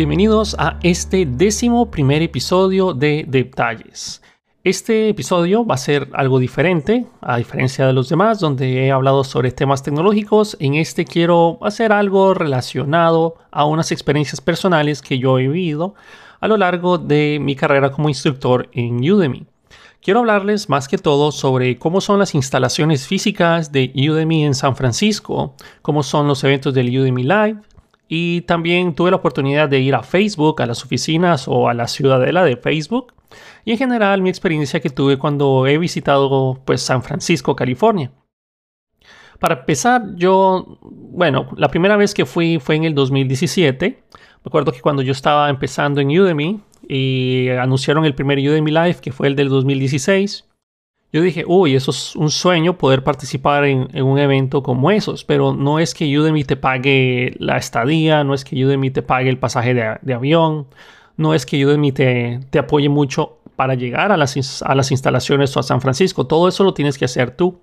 Bienvenidos a este décimo primer episodio de Detalles. Este episodio va a ser algo diferente, a diferencia de los demás, donde he hablado sobre temas tecnológicos. En este quiero hacer algo relacionado a unas experiencias personales que yo he vivido a lo largo de mi carrera como instructor en Udemy. Quiero hablarles más que todo sobre cómo son las instalaciones físicas de Udemy en San Francisco, cómo son los eventos del Udemy Live, y también tuve la oportunidad de ir a Facebook, a las oficinas o a la ciudadela de Facebook. Y en general mi experiencia que tuve cuando he visitado pues San Francisco, California. Para empezar, yo, bueno, la primera vez que fui fue en el 2017. Me acuerdo que cuando yo estaba empezando en Udemy y anunciaron el primer Udemy Live, que fue el del 2016, yo dije, uy, eso es un sueño poder participar en, un evento como esos, pero no es que Udemy te pague la estadía, no es que Udemy te pague el pasaje de, avión, no es que Udemy te, te, apoye mucho para llegar a las, a las instalaciones o a San Francisco, todo eso lo tienes que hacer tú.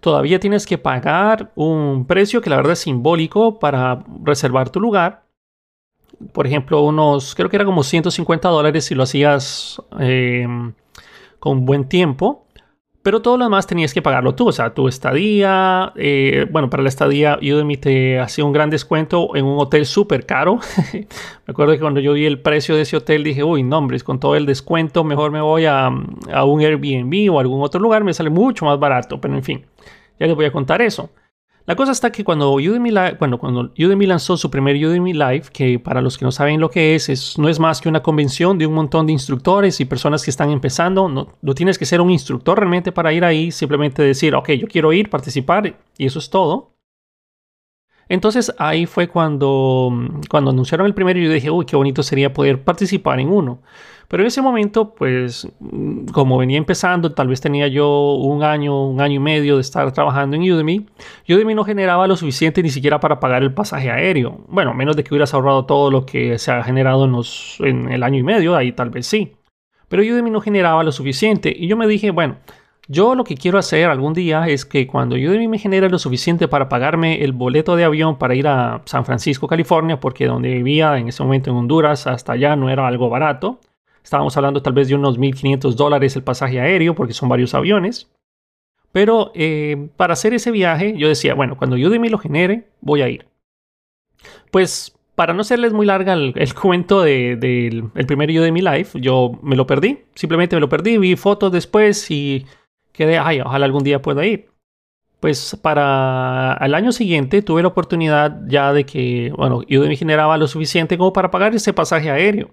Todavía tienes que pagar un precio que la verdad es simbólico para reservar tu lugar. Por ejemplo, unos, creo que era como 150 dólares si lo hacías eh, con buen tiempo pero todo lo demás tenías que pagarlo tú, o sea, tu estadía, eh, bueno, para la estadía Udemy te hacía un gran descuento en un hotel súper caro. me acuerdo que cuando yo vi el precio de ese hotel dije, uy, no, hombre, con todo el descuento mejor me voy a, a un Airbnb o algún otro lugar, me sale mucho más barato, pero en fin, ya les voy a contar eso. La cosa está que cuando Udemy, cuando lanzó su primer Udemy Live, que para los que no saben lo que es, es, no es más que una convención de un montón de instructores y personas que están empezando. No, no tienes que ser un instructor realmente para ir ahí, simplemente decir, ok, yo quiero ir, participar y eso es todo. Entonces ahí fue cuando, cuando anunciaron el primero y yo dije, uy, qué bonito sería poder participar en uno. Pero en ese momento, pues, como venía empezando, tal vez tenía yo un año, un año y medio de estar trabajando en Udemy, Udemy no generaba lo suficiente ni siquiera para pagar el pasaje aéreo. Bueno, menos de que hubieras ahorrado todo lo que se ha generado en, en el año y medio, ahí tal vez sí. Pero Udemy no generaba lo suficiente y yo me dije, bueno, yo lo que quiero hacer algún día es que cuando Udemy me genere lo suficiente para pagarme el boleto de avión para ir a San Francisco, California, porque donde vivía en ese momento en Honduras hasta allá no era algo barato. Estábamos hablando tal vez de unos 1.500 dólares el pasaje aéreo porque son varios aviones. Pero eh, para hacer ese viaje yo decía, bueno, cuando Udemy lo genere, voy a ir. Pues para no serles muy larga el, cuento del de, primer Udemy Live, yo me lo perdí. Simplemente me lo perdí, vi fotos después y quedé, ay, ojalá algún día pueda ir. Pues para el año siguiente tuve la oportunidad ya de que, bueno, Udemy generaba lo suficiente como para pagar ese pasaje aéreo.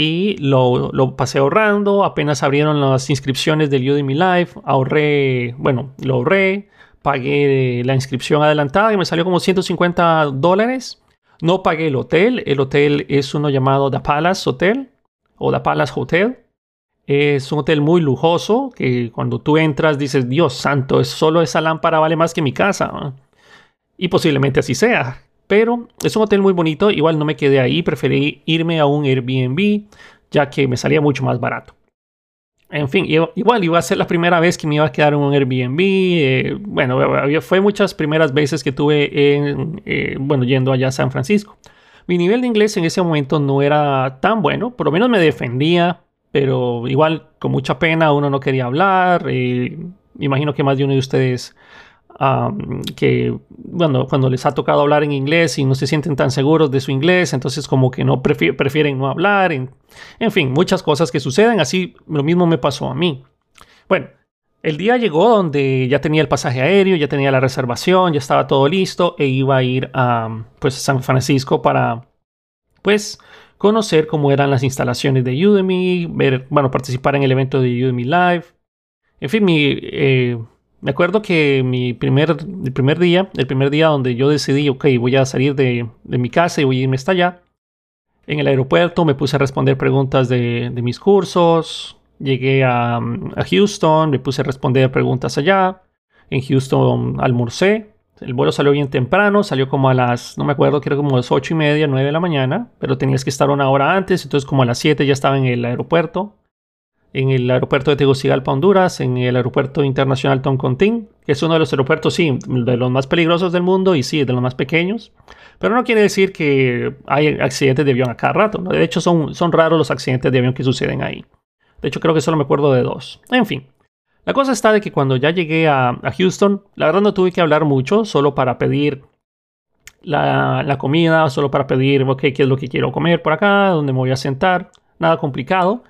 Y lo, lo pasé ahorrando, apenas abrieron las inscripciones del Udemy Live, ahorré, bueno, lo ahorré, pagué la inscripción adelantada que me salió como 150 dólares. No pagué el hotel, el hotel es uno llamado The Palace Hotel o The Palace Hotel. Es un hotel muy lujoso que cuando tú entras dices, Dios santo, solo esa lámpara vale más que mi casa. Y posiblemente así sea. Pero es un hotel muy bonito, igual no me quedé ahí, preferí irme a un Airbnb, ya que me salía mucho más barato. En fin, igual iba a ser la primera vez que me iba a quedar en un Airbnb. Eh, bueno, fue muchas primeras veces que tuve en, eh, bueno, yendo allá a San Francisco. Mi nivel de inglés en ese momento no era tan bueno, por lo menos me defendía, pero igual con mucha pena uno no quería hablar. Eh, imagino que más de uno de ustedes que bueno, cuando les ha tocado hablar en inglés y no se sienten tan seguros de su inglés, entonces como que no prefieren no hablar. En, en fin, muchas cosas que suceden. Así lo mismo me pasó a mí. Bueno, el día llegó donde ya tenía el pasaje aéreo, ya tenía la reservación, ya estaba todo listo e iba a ir a pues, San Francisco para pues conocer cómo eran las instalaciones de Udemy, ver, bueno, participar en el evento de Udemy Live. En fin, mi, eh, me acuerdo que mi primer, el primer día, el primer día donde yo decidí, ok, voy a salir de, de mi casa y voy a irme hasta allá. En el aeropuerto me puse a responder preguntas de, de mis cursos. Llegué a, Houston, me puse a responder preguntas allá. En Houston almorcé, el vuelo salió bien temprano, salió como a las, no me acuerdo, creo como a las 8 y media, 9 de la mañana, pero tenías que estar una hora antes, entonces como a las 7 ya estaba en el aeropuerto. En el aeropuerto de Tegucigalpa, Honduras, en el aeropuerto internacional Toncontín, que es uno de los aeropuertos, sí, de los más peligrosos del mundo y sí, de los más pequeños. Pero no quiere decir que hay accidentes de avión a cada rato. De hecho, son, son raros los accidentes de avión que suceden ahí. De hecho, creo que solo me acuerdo de dos. En fin. La cosa está de que cuando ya llegué a, a Houston, la verdad no tuve que hablar mucho, solo para pedir la, la, comida, solo para pedir, ok, qué es lo que quiero comer por acá, dónde me voy a sentar. Nada complicado.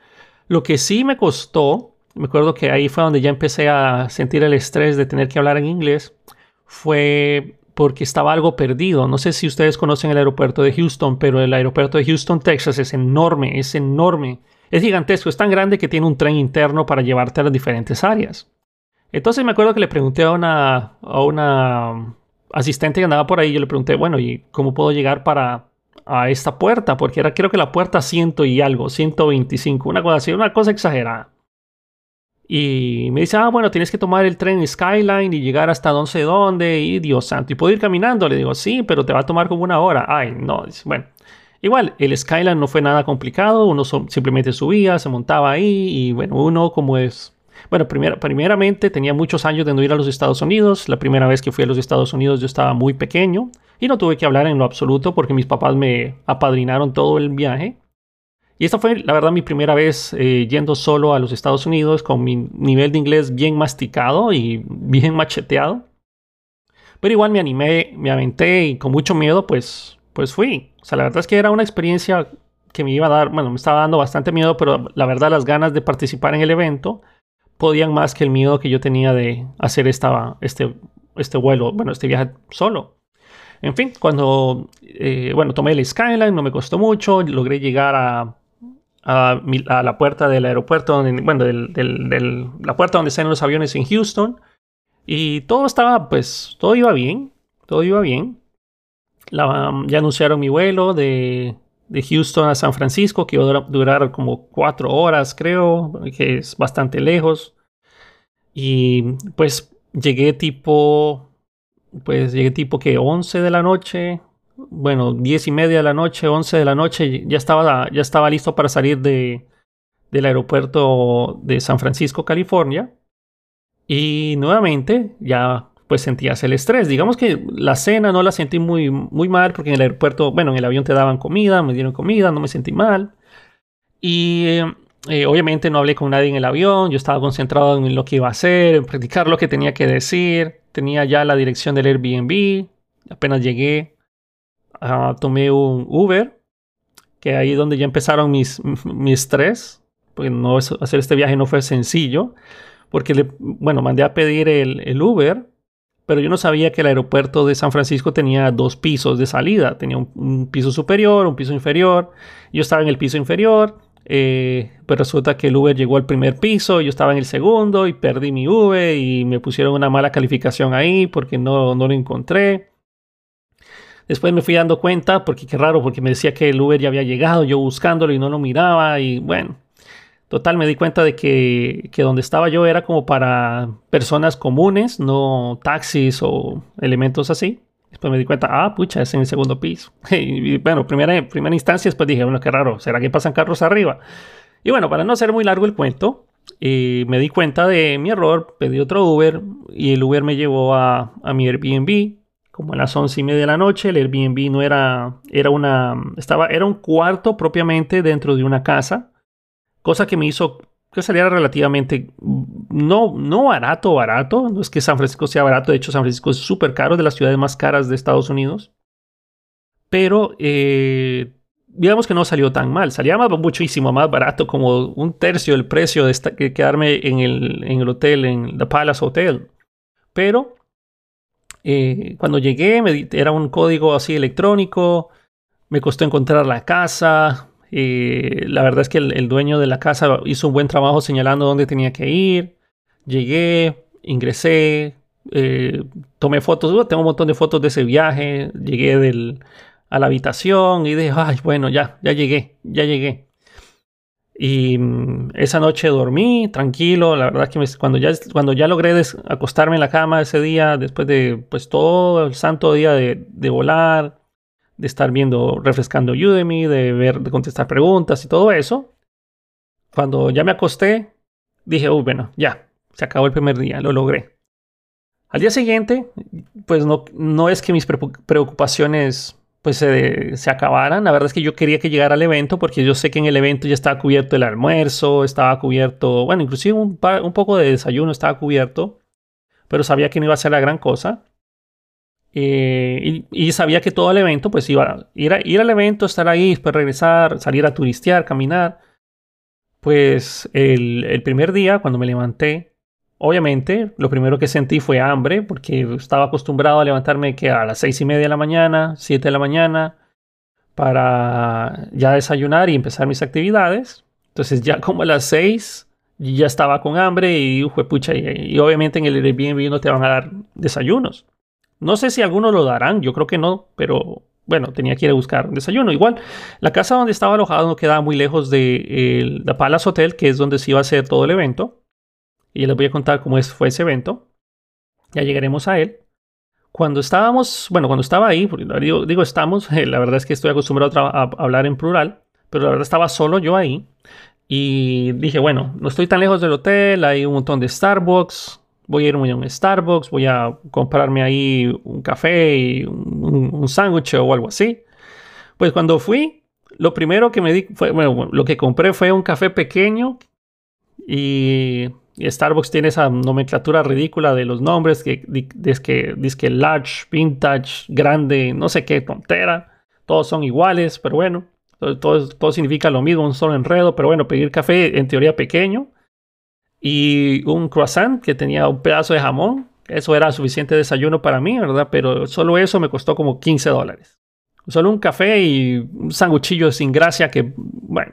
Lo que sí me costó, me acuerdo que ahí fue donde ya empecé a sentir el estrés de tener que hablar en inglés, fue porque estaba algo perdido. No sé si ustedes conocen el aeropuerto de Houston, pero el aeropuerto de Houston, Texas es enorme, es enorme. Es gigantesco, es tan grande que tiene un tren interno para llevarte a las diferentes áreas. Entonces me acuerdo que le pregunté a una, a una asistente que andaba por ahí, yo le pregunté, bueno, ¿y cómo puedo llegar para, a esta puerta, porque era creo que la puerta ciento y algo, 125, una cosa así, una cosa exagerada. Y me dice, ah, bueno, tienes que tomar el tren Skyline y llegar hasta no sé dónde, y Dios santo, ¿y puedo ir caminando? Le digo, sí, pero te va a tomar como una hora. Ay, no, bueno. Igual, el Skyline no fue nada complicado, uno simplemente subía, se montaba ahí y bueno, uno como es... Bueno, primeramente tenía muchos años de no ir a los Estados Unidos. La primera vez que fui a los Estados Unidos yo estaba muy pequeño. Y no tuve que hablar en lo absoluto porque mis papás me apadrinaron todo el viaje. Y esta fue, la verdad, mi primera vez eh, yendo solo a los Estados Unidos con mi nivel de inglés bien masticado y bien macheteado. Pero igual me animé, me aventé y con mucho miedo, pues, pues fui. O sea, la verdad es que era una experiencia que me iba a dar, bueno, me estaba dando bastante miedo, pero la verdad las ganas de participar en el evento podían más que el miedo que yo tenía de hacer esta, este, este vuelo, bueno, este viaje solo. En fin, cuando, eh, bueno, tomé el Skyline, no me costó mucho, logré llegar a, a, la puerta del aeropuerto, donde, bueno, del, la puerta donde salen los aviones en Houston. Y todo estaba, pues, todo iba bien, todo iba bien. ya anunciaron mi vuelo de, de Houston a San Francisco, que iba a durar como cuatro horas, creo, que es bastante lejos. Y pues llegué tipo pues llegué tipo que 11 de la noche, bueno, 10 y media de la noche, 11 de la noche, ya estaba, ya estaba listo para salir de, del aeropuerto de San Francisco, California. Y nuevamente ya pues sentías el estrés. Digamos que la cena no la sentí muy, muy mal porque en el aeropuerto, bueno, en el avión te daban comida, me dieron comida, no me sentí mal. Y eh, obviamente no hablé con nadie en el avión, yo estaba concentrado en lo que iba a hacer, en practicar lo que tenía que decir. Tenía ya la dirección del Airbnb. Apenas llegué, uh, tomé un Uber, que ahí donde ya empezaron mis, mis estrés. Porque no, hacer este viaje no fue sencillo. Porque, le, bueno, mandé a pedir el, el Uber pero yo no sabía que el aeropuerto de San Francisco tenía dos pisos de salida. Tenía un, piso superior, un piso inferior. Yo estaba en el piso inferior eh, pero pues resulta que el Uber llegó al primer piso, yo estaba en el segundo y perdí mi Uber y me pusieron una mala calificación ahí porque no, no lo encontré. Después me fui dando cuenta, porque qué raro, porque me decía que el Uber ya había llegado, yo buscándolo y no lo miraba y bueno, total me di cuenta de que, que donde estaba yo era como para personas comunes, no taxis o elementos así. Después me di cuenta, ah, pucha, es en el segundo piso. y bueno, primera, primera instancia, después dije, bueno, qué raro, ¿será que pasan carros arriba? Y bueno, para no hacer muy largo el cuento, eh, me di cuenta de mi error, pedí otro Uber y el Uber me llevó a, a mi Airbnb. Como a las once y media de la noche, el Airbnb no era, era una, estaba, era un cuarto propiamente dentro de una casa, cosa que me hizo que saliera relativamente no, no barato, barato. No es que San Francisco sea barato, de hecho San Francisco es súper caro, de las ciudades más caras de Estados Unidos. Pero eh, digamos que no salió tan mal, salía más, muchísimo más barato, como un tercio del precio de quedarme en el, en el hotel, en The Palace Hotel. Pero eh, cuando llegué era un código así electrónico, me costó encontrar la casa, eh, la verdad es que el, dueño de la casa hizo un buen trabajo señalando dónde tenía que ir. Llegué, ingresé, eh, tomé fotos. tengo un montón de fotos de ese viaje. Llegué a la habitación y dije, ay, bueno, ya, ya llegué, ya llegué. Y mm, esa noche dormí tranquilo. La verdad que cuando, ya, cuando ya logré acostarme en la cama ese día, después de pues todo el santo día de, de volar, de estar viendo, refrescando Udemy, de ver, de contestar preguntas y todo eso. cuando ya me acosté, dije, uy, bueno, ya, se acabó el primer día, lo logré. Al día siguiente, pues no, no es que mis preocupaciones pues se, se, acabaran. La verdad es que yo quería que llegara al evento porque yo sé que en el evento ya estaba cubierto el almuerzo, estaba cubierto, bueno, inclusive un poco de desayuno estaba cubierto, pero sabía que no iba a ser la gran cosa. Eh, y, sabía que todo el evento, pues iba a ir, al evento, estar ahí, después regresar, salir a turistear, caminar. Pues el, el primer día, cuando me levanté, Obviamente, lo primero que sentí fue hambre, porque estaba acostumbrado a levantarme que a las seis y media de la mañana, siete de la mañana, para ya desayunar y empezar mis actividades. Entonces, ya como a las seis, ya estaba con hambre y, pucha, y, y, obviamente en el Airbnb no te van a dar desayunos. No sé si algunos lo darán, yo creo que no, pero bueno, tenía que ir a buscar desayuno. Igual, la casa donde estaba alojado no quedaba muy lejos de la Palace Hotel, que es donde se iba a hacer todo el evento y les voy a contar cómo fue ese evento. Ya llegaremos a él. Cuando estábamos, bueno, cuando estaba ahí, digo, estamos, la verdad es que estoy acostumbrado a, hablar en plural, pero la verdad estaba solo yo ahí. Y dije, bueno, no estoy tan lejos del hotel, hay un montón de Starbucks, voy a irme a un Starbucks, voy a comprarme ahí un café y un, un sándwich o algo así. Pues cuando fui, lo primero que me di fue, bueno, lo que compré fue un café pequeño y Starbucks tiene esa nomenclatura ridícula de los nombres que dice que large, vintage, grande, no sé qué tontera. Todos son iguales, pero bueno, todo, todo significa lo mismo, un solo enredo. Pero bueno, pedir café en teoría pequeño y un croissant que tenía un pedazo de jamón. Eso era suficiente desayuno para mí, ¿verdad? Pero solo eso me costó como 15 dólares. Solo un café y un sanguchillo sin gracia que, bueno,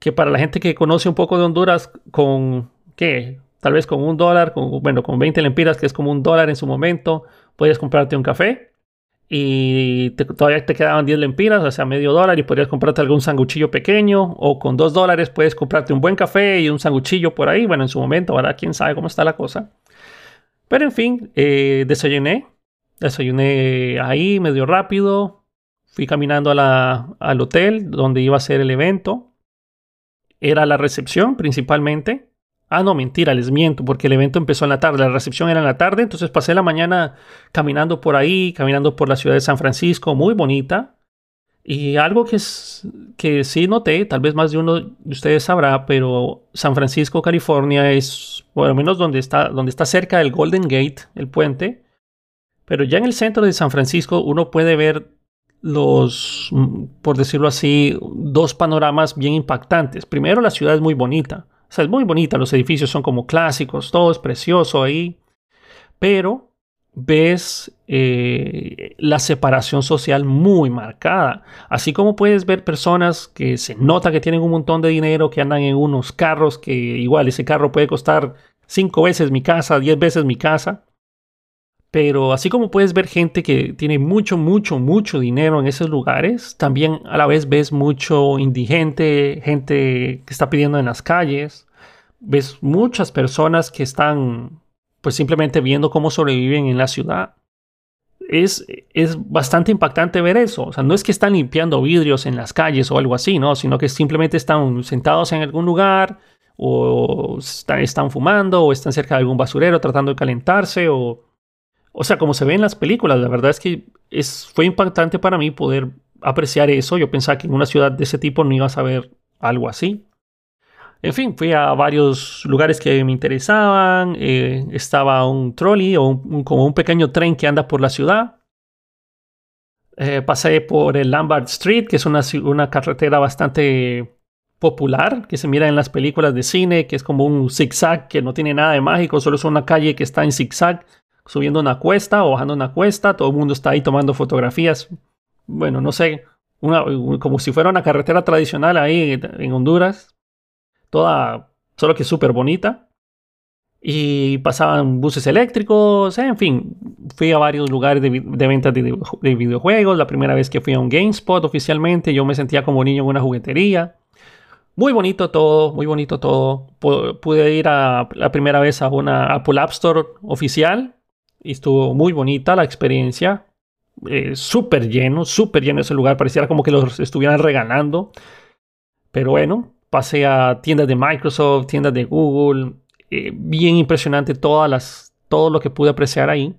que para la gente que conoce un poco de Honduras con que tal vez con un dólar, con, bueno, con 20 lempiras, que es como un dólar en su momento, podías comprarte un café y todavía te quedaban 10 lempiras, o sea, medio dólar, y podrías comprarte algún sanguchillo pequeño, o con 2 dólares puedes comprarte un buen café y un sanguchillo por ahí, bueno, en su momento, ahora quién sabe cómo está la cosa. Pero en fin, eh, desayuné, desayuné ahí medio rápido, fui caminando al hotel donde iba a ser el evento, era la recepción principalmente, Ah, no, mentira, les miento, porque el evento empezó en la tarde, la recepción era en la tarde, entonces pasé la mañana caminando por ahí, caminando por la ciudad de San Francisco, muy bonita. Y algo que, es, que sí noté, tal vez más de uno de ustedes sabrá, pero San Francisco, California es, por lo menos donde está, donde está cerca del Golden Gate, el puente, pero ya en el centro de San Francisco uno puede ver los, por decirlo así, dos panoramas bien impactantes. Primero, la ciudad es muy bonita. O sea, es muy bonita, los edificios son como clásicos, todo es precioso ahí, pero ves eh, la separación social muy marcada. Así como puedes ver personas que se nota que tienen un montón de dinero, que andan en unos carros que igual ese carro puede costar cinco veces mi casa, diez veces mi casa. Pero así como puedes ver gente que tiene mucho, mucho, mucho dinero en esos lugares, también a la vez ves mucho indigente, gente que está pidiendo en las calles. Ves muchas personas que están pues simplemente viendo cómo sobreviven en la ciudad. Es, es bastante impactante ver eso. O sea, no es que están limpiando vidrios en las calles o algo así, ¿no? Sino que simplemente están sentados en algún lugar o están fumando o están cerca de algún basurero tratando de calentarse o o sea, como se ve en las películas, la verdad es que es, fue impactante para mí poder apreciar eso. Yo pensaba que en una ciudad de ese tipo no ibas a ver algo así. En fin, fui a varios lugares que me interesaban. Eh, estaba un trolley o como un pequeño tren que anda por la ciudad. Eh, pasé por el Lambert Street, que es una, una carretera bastante popular que se mira en las películas de cine, que es como un zigzag que no tiene nada de mágico, solo es una calle que está en zigzag subiendo una cuesta o bajando una cuesta, todo el mundo está ahí tomando fotografías. Bueno, no sé, una, como si fuera una carretera tradicional ahí en Honduras, toda, solo que súper bonita. Y pasaban buses eléctricos, en fin, fui a varios lugares de, de ventas de, de, videojuegos. La primera vez que fui a un GameSpot oficialmente, yo me sentía como niño en una juguetería. Muy bonito todo, muy bonito todo. Pude ir a la primera vez a una Apple App Store oficial estuvo muy bonita la experiencia. Eh, súper lleno, súper lleno ese lugar. Pareciera como que los estuvieran regalando. Pero bueno, pasé a tiendas de Microsoft, tiendas de Google, eh, bien impresionante todas las, todo lo que pude apreciar ahí.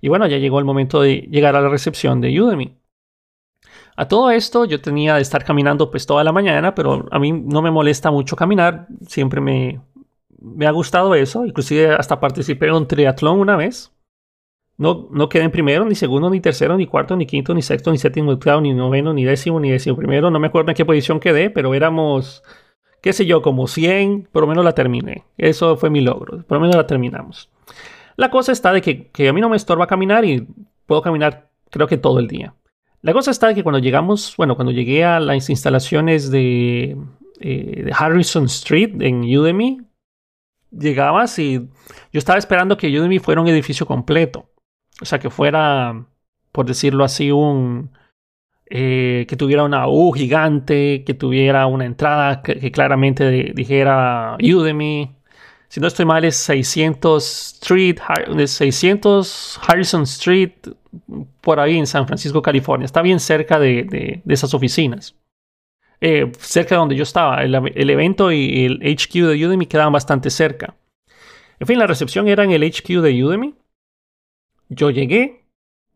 Y bueno, ya llegó el momento de llegar a la recepción de Udemy. A todo esto yo tenía de estar caminando pues toda la mañana, pero a mí no me molesta mucho caminar, siempre me, me ha gustado eso, inclusive hasta participé en un triatlón una vez. No, no quedé en primero, ni segundo, ni tercero, ni cuarto, ni quinto, ni sexto, ni séptimo, ni noveno, ni décimo, ni décimo primero. No me acuerdo en qué posición quedé, pero éramos, qué sé yo, como 100, por lo menos la terminé. Eso fue mi logro, por lo menos la terminamos. La cosa está de que, que a mí no me estorba caminar y puedo caminar creo que todo el día. La cosa está de que cuando llegamos, bueno, cuando llegué a las instalaciones de, eh, de Harrison Street en Udemy, llegabas y yo estaba esperando que Udemy fuera un edificio completo. O sea, que fuera, por decirlo así, un... Eh, que tuviera una U gigante, que tuviera una entrada que, claramente dijera Udemy. Si no estoy mal, es 600 Street, 600 Harrison Street, por ahí en San Francisco, California. Está bien cerca de, esas oficinas. Eh, cerca de donde yo estaba. El, el, evento y el HQ de Udemy quedaban bastante cerca. En fin, la recepción era en el HQ de Udemy yo llegué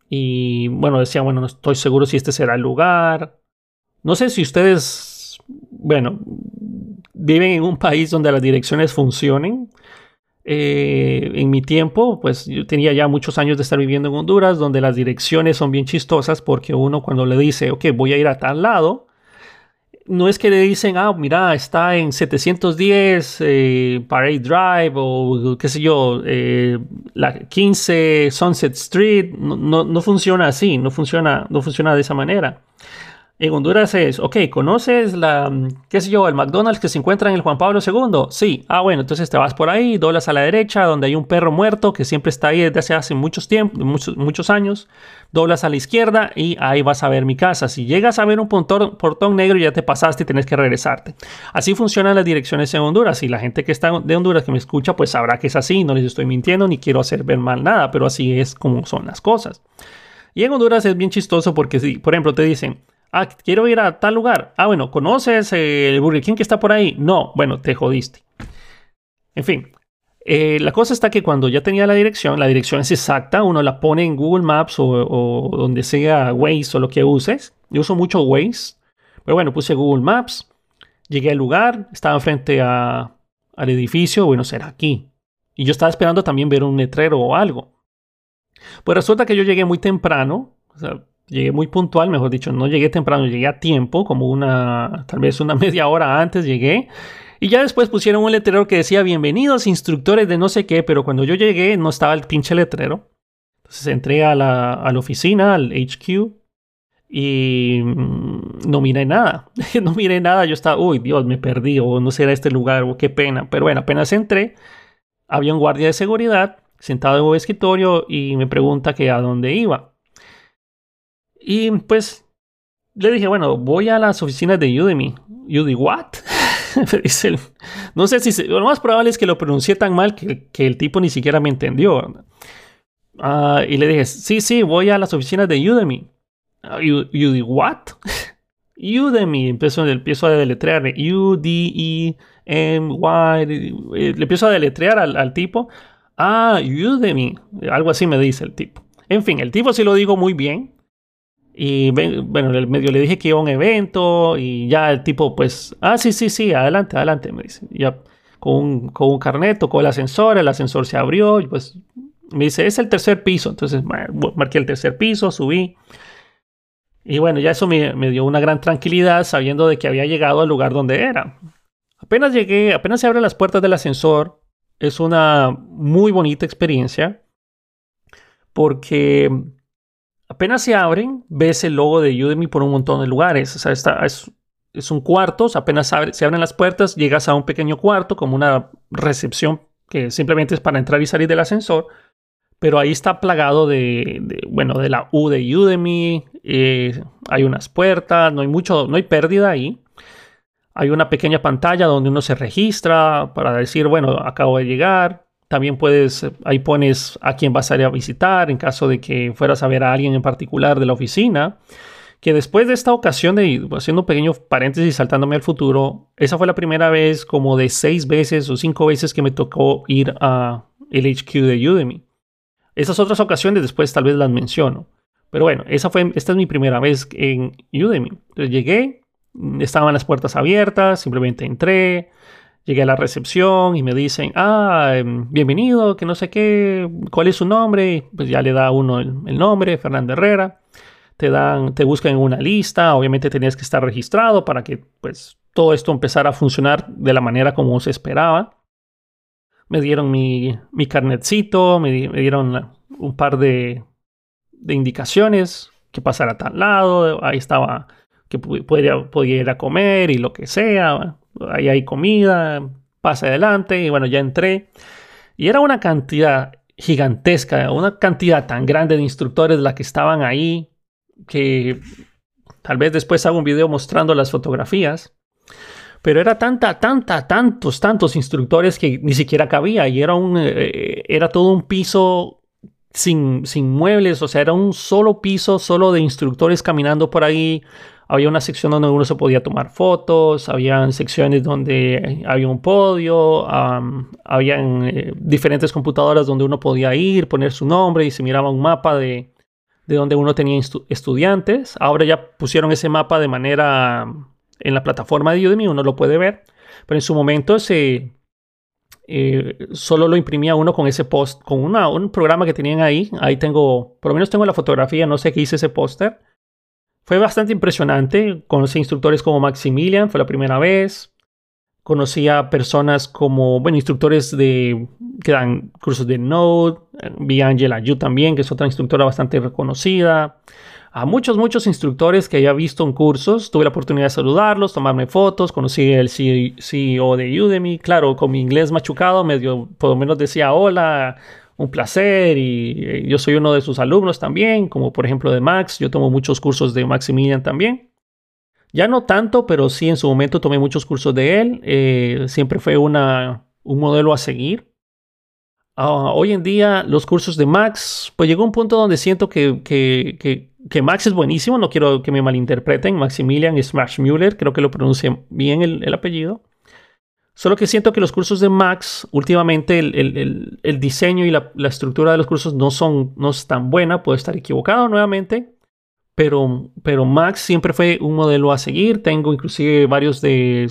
y bueno, decía, bueno, no estoy seguro si este será el lugar. No sé si ustedes, bueno, viven en un país donde las direcciones funcionen. Eh, en mi tiempo, pues yo tenía ya muchos años de estar viviendo en Honduras, donde las direcciones son bien chistosas porque uno cuando le dice, ok, voy a ir a tal lado, no es que le dicen, ah, mira, está en 710 eh, Parade Drive o qué sé yo, eh, la 15 Sunset Street. No, no, no, funciona así, no funciona, no funciona de esa manera. En Honduras es, ok, ¿conoces la, qué sé yo, el McDonald's que se encuentra en el Juan Pablo II? Sí. Ah, bueno, entonces te vas por ahí, doblas a la derecha, donde hay un perro muerto que siempre está ahí desde hace muchos tiempos, muchos, muchos años. Doblas a la izquierda y ahí vas a ver mi casa. Si llegas a ver un portón, portón negro, ya te pasaste y tienes que regresarte. Así funcionan las direcciones en Honduras. Y la gente que está de Honduras que me escucha, pues sabrá que es así. No les estoy mintiendo ni quiero hacer ver mal nada, pero así es como son las cosas. Y en Honduras es bien chistoso porque si, por ejemplo, te dicen, Ah, quiero ir a tal lugar. Ah, bueno, ¿conoces el Burger King que está por ahí? No, bueno, te jodiste. En fin, eh, la cosa está que cuando ya tenía la dirección, la dirección es exacta, uno la pone en Google Maps o, donde sea Waze o lo que uses. Yo uso mucho Waze, pero bueno, puse Google Maps, llegué al lugar, estaba frente al edificio, bueno, será aquí. Y yo estaba esperando también ver un letrero o algo. Pues resulta que yo llegué muy temprano, o sea, llegué muy puntual, mejor dicho, no llegué temprano, llegué a tiempo, como una, tal vez una media hora antes llegué. Y ya después pusieron un letrero que decía bienvenidos instructores de no sé qué, pero cuando yo llegué no estaba el pinche letrero. Entonces entré a la, a la oficina, al HQ, y mm, no miré nada. no miré nada, yo estaba, uy, Dios, me perdí, o no será este lugar, o qué pena. Pero bueno, apenas entré, había un guardia de seguridad sentado en un escritorio y me pregunta que a dónde iba. Y pues le dije, bueno, voy a las oficinas de Udemy. Udemy, ¿what? no sé si... lo más probable es que lo pronuncié tan mal que, el tipo ni siquiera me entendió. Ah, y le dije, sí, sí, voy a las oficinas de Udemy. Udemy, ¿what? Udemy. Empiezo, empiezo a deletrear. U-D-E-M-Y. Le empiezo a deletrear al, al tipo. Ah, Udemy. Algo así me dice el tipo. En fin, el tipo sí lo digo muy bien. Y bueno, el medio le dije que iba a un evento y ya el tipo, pues, ah, sí, sí, sí, adelante, adelante, me dice. Ya con un, con un carnet tocó el ascensor, el ascensor se abrió y pues me dice, es el tercer piso. Entonces marqué el tercer piso, subí. Y bueno, ya eso me, me, dio una gran tranquilidad sabiendo de que había llegado al lugar donde era. Apenas llegué, apenas se abren las puertas del ascensor, es una muy bonita experiencia porque apenas se abren, ves el logo de Udemy por un montón de lugares. O sea, es un cuarto, apenas se abren las puertas, llegas a un pequeño cuarto como una recepción que simplemente es para entrar y salir del ascensor. Pero ahí está plagado de, bueno, de la U de Udemy. Eh, hay unas puertas, no hay mucho, no hay pérdida ahí. Hay una pequeña pantalla donde uno se registra para decir, bueno, acabo de llegar. También puedes, ahí pones a quién vas a ir a visitar en caso de que fueras a ver a alguien en particular de la oficina. que después de esta ocasión de haciendo un pequeño paréntesis saltándome al futuro, esa fue la primera vez como de seis veces o cinco veces que me tocó ir a el HQ de Udemy. Esas otras ocasiones después tal vez las menciono. Pero bueno, esa fue, esta es mi primera vez en Udemy. Entonces llegué, estaban las puertas abiertas, simplemente entré, llegué a la recepción y me dicen, ah, em, bienvenido, que no sé qué, cuál es su nombre. Pues ya le da uno el, nombre, Fernando Herrera te dan, te buscan en una lista, obviamente tenías que estar registrado para que pues todo esto empezara a funcionar de la manera como se esperaba. Me dieron mi, mi carnetcito, me, dieron un par de, de indicaciones, que pasara a tal lado, ahí estaba, que podía, podía comer y lo que sea, ahí hay comida, pasa adelante y bueno, ya entré. Y era una cantidad gigantesca, una cantidad tan grande de instructores la que estaban ahí, que tal vez después hago un video mostrando las fotografías. Pero era tanta, tanta, tantos, tantos instructores que ni siquiera cabía. Y era, un, eh, era todo un piso sin, sin muebles. O sea, era un solo piso, solo de instructores caminando por ahí. Había una sección donde uno se podía tomar fotos, había secciones donde había un podio, había eh, diferentes computadoras donde uno podía ir, poner su nombre y se miraba un mapa de, de donde uno tenía estudiantes. Ahora ya pusieron ese mapa de manera en la plataforma de Udemy, uno lo puede ver, pero en su momento se, eh, solo lo imprimía uno con ese post, con una, un programa que tenían ahí. Ahí tengo, por lo menos tengo la fotografía, no sé qué hice ese póster. Fue bastante impresionante. Conocí instructores como Maximilian, fue la primera vez. Conocí a personas como, bueno, instructores de, que dan cursos de Node. Vi a Angela Yu también, que es otra instructora bastante reconocida. A muchos, muchos instructores que había visto en cursos. Tuve la oportunidad de saludarlos, tomarme fotos. Conocí al CEO de Udemy. Claro, con mi inglés machucado, medio, por lo menos decía hola, un placer. Y eh, yo soy uno de sus alumnos también, como por ejemplo de Max. Yo tomo muchos cursos de Maximilian también. Ya no tanto, pero sí en su momento tomé muchos cursos de él. Eh, siempre fue una, un modelo a seguir. Ah, hoy en día los cursos de Max, pues llegó un punto donde siento que, que, que, Max es buenísimo, no quiero que me malinterpreten, Maximilian Müller, creo que lo pronuncia bien el, el, apellido. Solo que siento que los cursos de Max, últimamente el, el, el diseño y la, estructura de los cursos no son no es tan buena, puedo estar equivocado nuevamente, pero, pero Max siempre fue un modelo a seguir. Tengo inclusive varios de,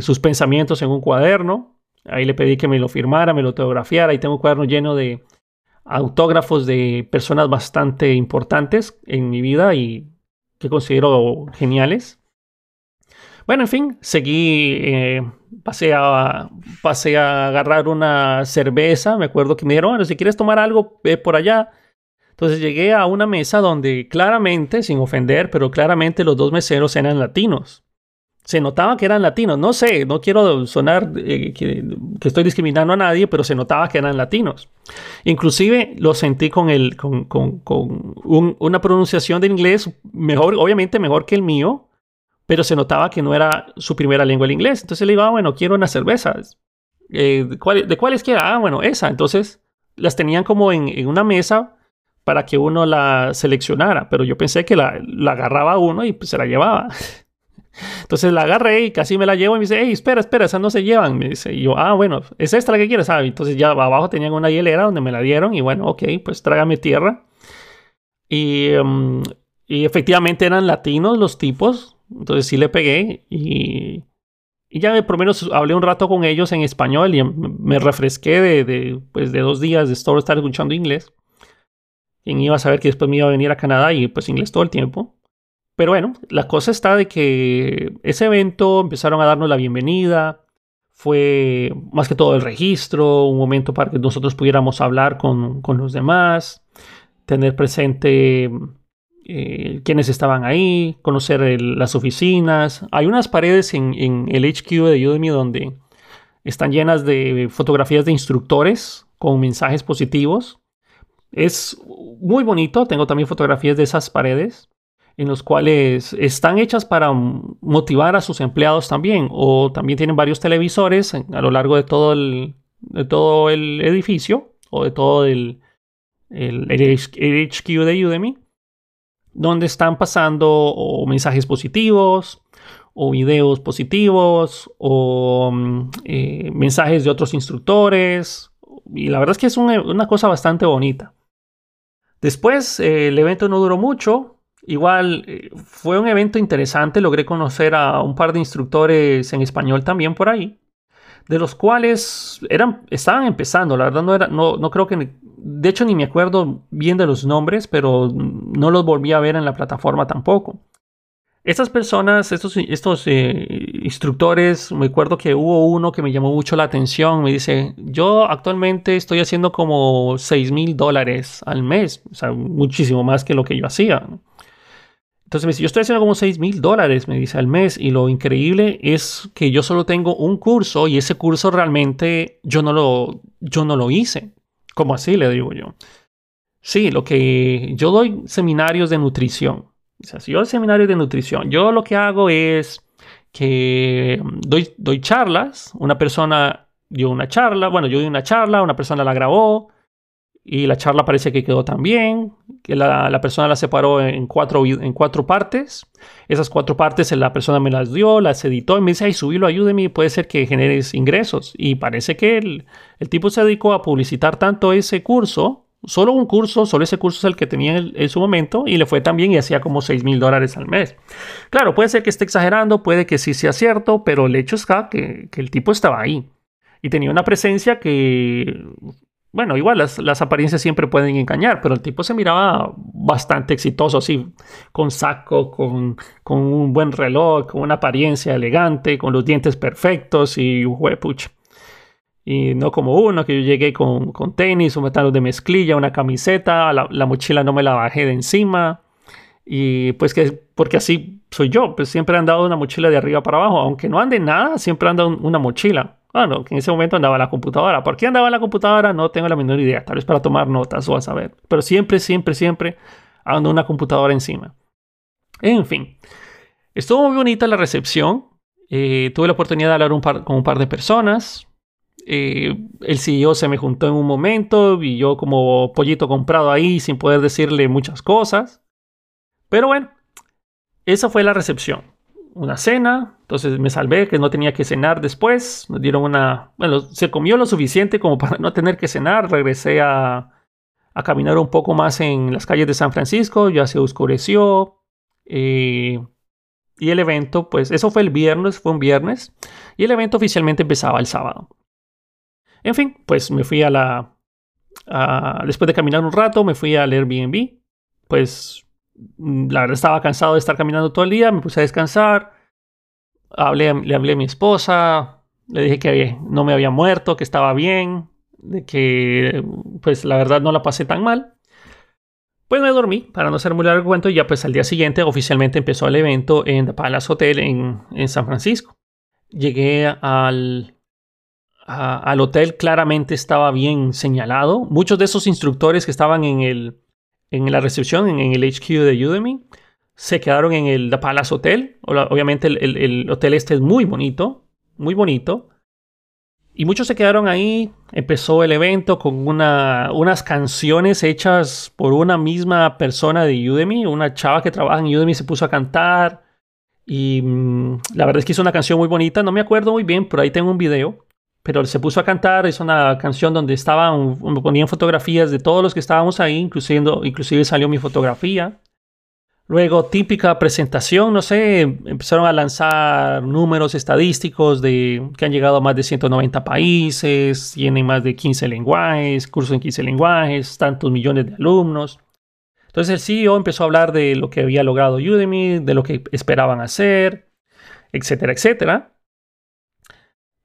sus pensamientos en un cuaderno. Ahí le pedí que me lo firmara, me lo autografiara y tengo un cuaderno lleno de autógrafos de personas bastante importantes en mi vida y que considero geniales. Bueno, en fin, seguí, eh, pasé, a, pasé a agarrar una cerveza. Me acuerdo que me dijeron, bueno, si quieres tomar algo, ve por allá. Entonces llegué a una mesa donde claramente, sin ofender, pero claramente los dos meseros eran latinos. Se notaba que eran latinos. No sé, no quiero sonar eh, que, estoy discriminando a nadie, pero se notaba que eran latinos. Inclusive lo sentí con, el, con, una pronunciación de inglés mejor, obviamente mejor que el mío, pero se notaba que no era su primera lengua el inglés. Entonces le digo, ah, bueno, quiero unas cervezas. Eh, ¿de, cuál, ¿De cuáles quiera? Ah, bueno, esa. Entonces las tenían como en, en una mesa para que uno la seleccionara, pero yo pensé que la, agarraba uno y pues, se la llevaba. Entonces la agarré y casi me la llevo y me dice, hey, espera, espera, esas no se llevan. Me dice, y yo, ah, bueno, es esta la que quieres, ¿sabes? Entonces ya abajo tenían una hielera donde me la dieron y bueno, ok, pues trágame tierra. Y, em, y efectivamente eran latinos los tipos, entonces sí le pegué y, y ya por lo menos hablé un rato con ellos en español y me refresqué de, de, pues, de dos días de solo estar escuchando inglés. ¿Quién iba a saber que después me iba a venir a Canadá y pues inglés todo el tiempo? Pero bueno, la cosa está de que ese evento empezaron a darnos la bienvenida, fue más que todo el registro, un momento para que nosotros pudiéramos hablar con, con los demás, tener presente eh, estaban ahí, conocer las oficinas. Hay unas paredes en, en, el HQ de Udemy donde están llenas de fotografías de instructores con mensajes positivos es muy bonito, tengo también fotografías de esas paredes en los cuales están hechas para motivar a sus empleados también o también tienen varios televisores a lo largo de todo el, de todo el edificio o de todo el, el, HQ de Udemy donde están pasando mensajes positivos, o videos positivos, o mm, eh, mensajes de otros instructores. Y la verdad es que es una cosa bastante bonita. Después, eh, el evento no duró mucho. Igual eh, fue un evento interesante. Logré conocer a un par de instructores en español también por ahí de los cuales eran, estaban empezando, la verdad no, era, no, no creo que, de hecho ni me acuerdo bien de los nombres, pero no los volví a ver en la plataforma tampoco. Estas personas, estos, eh, instructores, me acuerdo que hubo uno que me llamó mucho la atención, me dice, yo actualmente estoy haciendo como 6 mil dólares al mes, o sea, muchísimo más que lo que yo hacía. Entonces me dice, yo estoy haciendo como 6 mil dólares, me dice, al mes. Y lo increíble es que yo solo tengo un curso y ese curso realmente yo no lo, yo no lo hice. ¿Cómo así? Le digo yo. Sí, lo que yo doy seminarios de nutrición. O sea, si yo doy seminarios de nutrición, yo lo que hago es que doy, doy charlas. Una persona dio una charla, bueno, yo di una charla, una persona la grabó, y la charla parece que quedó tan bien, que la, persona la separó en cuatro, en cuatro partes. Esas cuatro partes la persona me las dio, las editó y me dice, ay, subilo, ayúdeme, puede ser que generes ingresos. Y parece que el, el tipo se dedicó a publicitar tanto ese curso, solo un curso, solo ese curso es el que tenía en, su momento y le fue tan bien y hacía como 6 mil dólares al mes. Claro, puede ser que esté exagerando, puede que sí sea cierto, pero el hecho es que, que el tipo estaba ahí y tenía una presencia que bueno, igual las, apariencias siempre pueden engañar, pero el tipo se miraba bastante exitoso, así, con saco, con, un buen reloj, con una apariencia elegante, con los dientes perfectos y huepucha. Y no como uno, que yo llegué con, tenis, un metal de mezclilla, una camiseta, la, la, mochila no me la bajé de encima. Y pues que, porque así soy yo, pues siempre he andado una mochila de arriba para abajo, aunque no ande nada, siempre ando una mochila. Bueno, que en ese momento andaba la computadora. ¿Por qué andaba la computadora? No tengo la menor idea. Tal vez para tomar notas o a saber. Pero siempre, siempre, siempre ando una computadora encima. En fin. Estuvo muy bonita la recepción. Eh, tuve la oportunidad de hablar con un par de personas. Eh, el CEO se me juntó en un momento y yo como pollito comprado ahí sin poder decirle muchas cosas. Pero bueno, esa fue la recepción una cena, entonces me salvé que no tenía que cenar después, nos dieron una, bueno, se comió lo suficiente como para no tener que cenar, regresé a, a caminar un poco más en las calles de San Francisco, ya se oscureció, eh, y el evento, pues eso fue el viernes, fue un viernes, y el evento oficialmente empezaba el sábado. En fin, pues me fui a la, después de caminar un rato, me fui al Airbnb, pues la verdad estaba cansado de estar caminando todo el día, me puse a descansar, hablé, le hablé a mi esposa, le dije que no me había muerto, que estaba bien, de que pues la verdad no la pasé tan mal. Pues me dormí, para no ser muy largo el cuento, y ya pues al día siguiente oficialmente empezó el evento en The Palace Hotel en, en San Francisco. Llegué al, al hotel, claramente estaba bien señalado. Muchos de esos instructores que estaban en el, en la recepción, en, el HQ de Udemy. Se quedaron en el The Palace Hotel. Obviamente el, hotel este es muy bonito, muy bonito. Y muchos se quedaron ahí. Empezó el evento con una, unas canciones hechas por una misma persona de Udemy. Una chava que trabaja en Udemy se puso a cantar. Y mm, la verdad es que hizo una canción muy bonita. No me acuerdo muy bien, pero ahí tengo un video pero se puso a cantar, es una canción donde estaban, ponían fotografías de todos los que estábamos ahí, inclusive, inclusive salió mi fotografía. Luego, típica presentación, no sé, empezaron a lanzar números estadísticos de que han llegado a más de 190 países, tienen más de 15 lenguajes, cursos en 15 lenguajes, tantos millones de alumnos. Entonces el CEO empezó a hablar de lo que había logrado Udemy, de lo que esperaban hacer, etcétera, etcétera.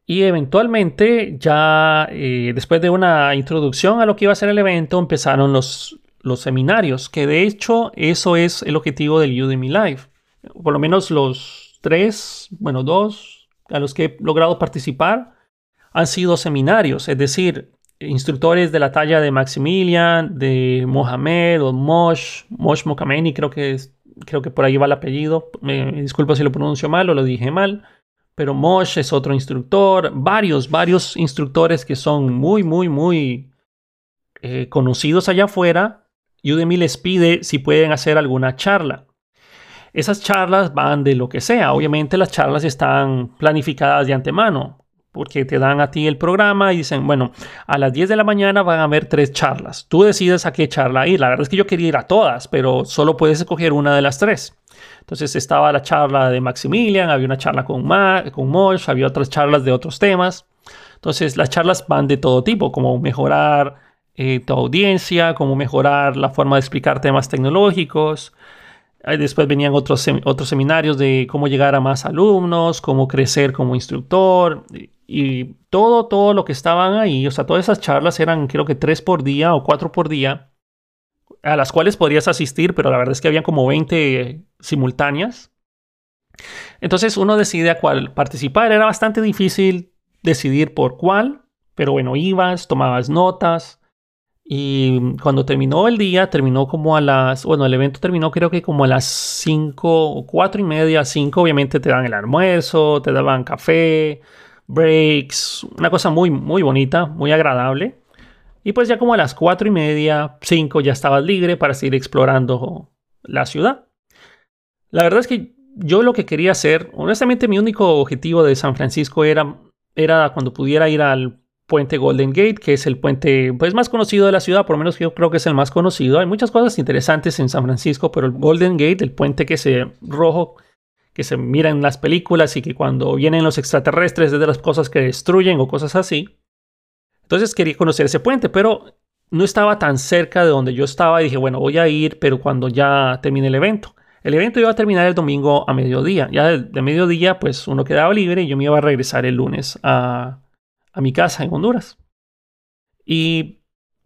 Y eventualmente, ya eh, después de una introducción a lo que iba a ser el evento, empezaron los, seminarios, que de hecho eso es el objetivo del Udemy Live. Por lo menos los tres, bueno, dos a los que he logrado participar han sido seminarios, es decir, instructores de la talla de Maximilian, de Mohamed o Mosh, Mosh Mokameni, creo que, creo que por ahí va el apellido, me disculpo si lo pronuncio mal o lo dije mal pero Mosh es otro instructor, varios, varios instructores que son muy, muy, muy eh, conocidos allá afuera, Udemy les pide si pueden hacer alguna charla. Esas charlas van de lo que sea. Obviamente las charlas están planificadas de antemano porque te dan a ti el programa y dicen, bueno, a las 10 de la mañana van a haber tres charlas. Tú decides a qué charla ir. La verdad es que yo quería ir a todas, pero solo puedes escoger una de las tres. Entonces estaba la charla de Maximilian, había una charla con, Ma con Mosh, había otras charlas de otros temas. Entonces las charlas van de todo tipo, como mejorar eh, tu audiencia, cómo mejorar la forma de explicar temas tecnológicos. Después venían otros, otros seminarios de cómo llegar a más alumnos, cómo crecer como instructor y todo, todo lo que estaban ahí. O sea, todas esas charlas eran creo que tres por día o cuatro por día, a las cuales podrías asistir, pero la verdad es que habían como 20 simultáneas. Entonces uno decide a cuál participar. Era bastante difícil decidir por cuál, pero bueno, ibas, tomabas notas. Y cuando terminó el día, terminó como a las, bueno, el evento terminó creo que como a las 5, 4 y media, 5, obviamente te dan el almuerzo, te daban café, breaks, una cosa muy, muy bonita, muy agradable. Y pues ya como a las 4 y media, 5 ya estabas libre para seguir explorando la ciudad. La verdad es que yo lo que quería hacer, honestamente mi único objetivo de San Francisco era, era cuando pudiera ir al puente Golden Gate, que es el puente pues, más conocido de la ciudad, por lo menos yo creo que es el más conocido. Hay muchas cosas interesantes en San Francisco, pero el Golden Gate, el puente que se rojo, que se mira en las películas y que cuando vienen los extraterrestres es de las cosas que destruyen o cosas así. Entonces quería conocer ese puente, pero no estaba tan cerca de donde yo estaba y dije, bueno, voy a ir, pero cuando ya termine el evento. El evento iba a terminar el domingo a mediodía. Ya de mediodía, pues uno quedaba libre y yo me iba a regresar el lunes a, mi casa en Honduras. Y